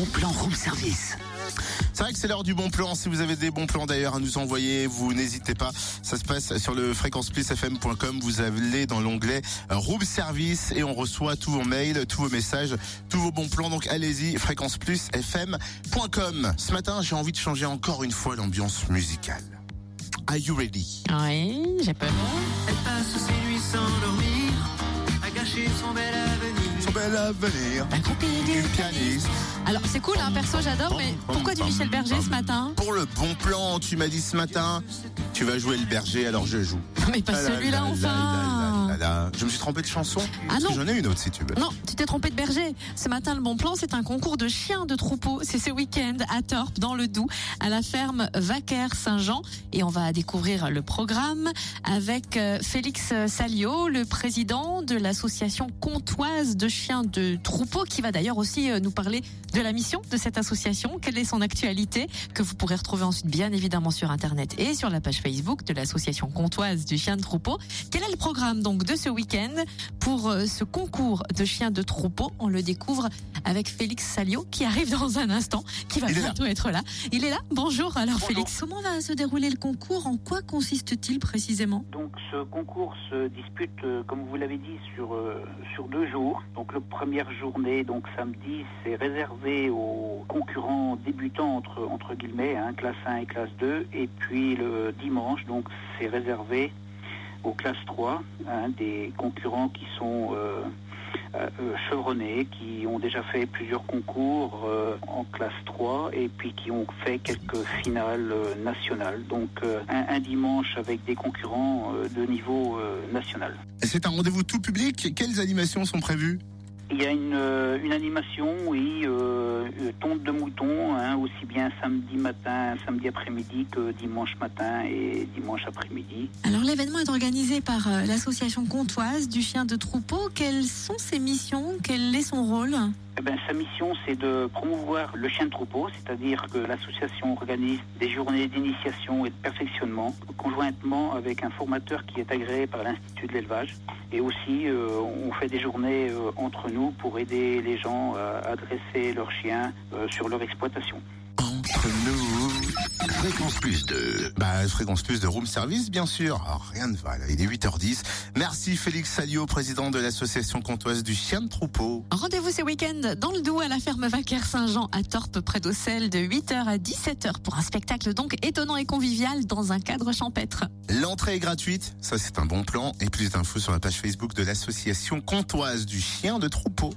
bon plan room service. C'est vrai que c'est l'heure du bon plan. Si vous avez des bons plans d'ailleurs à nous envoyer, vous n'hésitez pas. Ça se passe sur le fréquenceplusfm.com. Vous allez dans l'onglet euh, Room Service et on reçoit tous vos mails, tous vos messages, tous vos bons plans. Donc allez-y, fréquenceplusfm.com. Ce matin, j'ai envie de changer encore une fois l'ambiance musicale. Are you ready? Oui, j'ai peur. Elle passe ses nuits sans dormir, à gâcher son bel avenir. Son bel avenir. La du pianiste. Alors c'est cool, hein, perso j'adore, mais pourquoi du Michel Berger ce matin Pour le bon plan, tu m'as dit ce matin, tu vas jouer le berger, alors je joue. Mais pas Ah là celui-là là là enfin là. Je me suis trompé de chanson. Ah non. J'en ai une autre si tu veux. Non, tu t'es trompé de berger. Ce matin, le bon plan, c'est un concours de chiens de troupeau. C'est ce week-end à Torp, dans le Doubs, à la ferme Vaquer Saint-Jean. Et on va découvrir le programme avec euh, Félix Salio, le président de l'association comtoise de chiens de troupeau, qui va d'ailleurs aussi euh, nous parler de la mission de cette association, quelle est son actualité, que vous pourrez retrouver ensuite bien évidemment sur Internet et sur la page Facebook de l'association comtoise du chien de troupeau. Quel est le programme donc de ce week-end pour euh, ce concours de chiens de troupeau On le découvre avec Félix Salio qui arrive dans un instant, qui va Il bientôt être là. Il est là Bonjour alors Bonjour. Félix. Comment va se dérouler le concours? En quoi consiste-t-il précisément? Donc ce concours se dispute, euh, comme vous l'avez dit, sur, euh, sur deux jours. Donc la première journée, donc samedi, c'est réservé aux concurrents débutants entre, entre guillemets, hein, classe 1 et classe 2. Et puis le dimanche, donc c'est réservé aux classes 3, hein, des concurrents qui sont euh, euh, euh, chevronnés, qui ont déjà fait plusieurs concours en classe 3 et puis qui ont fait quelques finales nationales. Donc un, dimanche avec des concurrents de niveau national. C'est un rendez-vous tout public. Quelles animations sont prévues? Il y a une, euh, animation, oui, euh, euh, tonte de mouton, hein, aussi bien samedi matin, samedi après-midi que dimanche matin et dimanche après-midi. Alors l'événement est organisé par l'association comtoise du chien de troupeau. Quelles sont ses missions? Quel est son rôle? Eh ben, sa mission, c'est de promouvoir le chien de troupeau, c'est-à-dire que l'association organise des journées d'initiation et de perfectionnement, conjointement avec un formateur qui est agréé par l'Institut de l'élevage. Et aussi, euh, on fait des journées euh, entre nous pour aider les gens à, dresser leurs chiens euh, sur leur exploitation. Entre nous. Fréquence plus de. Bah, fréquence plus de room service, bien sûr. Alors, rien ne va, là. Il est 8h10. Merci Félix Salio, président de l'association comtoise du chien de troupeau. Rendez-vous ce week-end dans le Doubs à la ferme Vaquer Saint-Jean à Torp près d'Auxelles de 8h à 17h pour un spectacle donc étonnant et convivial dans un cadre champêtre. L'entrée est gratuite. Ça, c'est un bon plan. Et plus d'infos sur la page Facebook de l'association comtoise du chien de troupeau.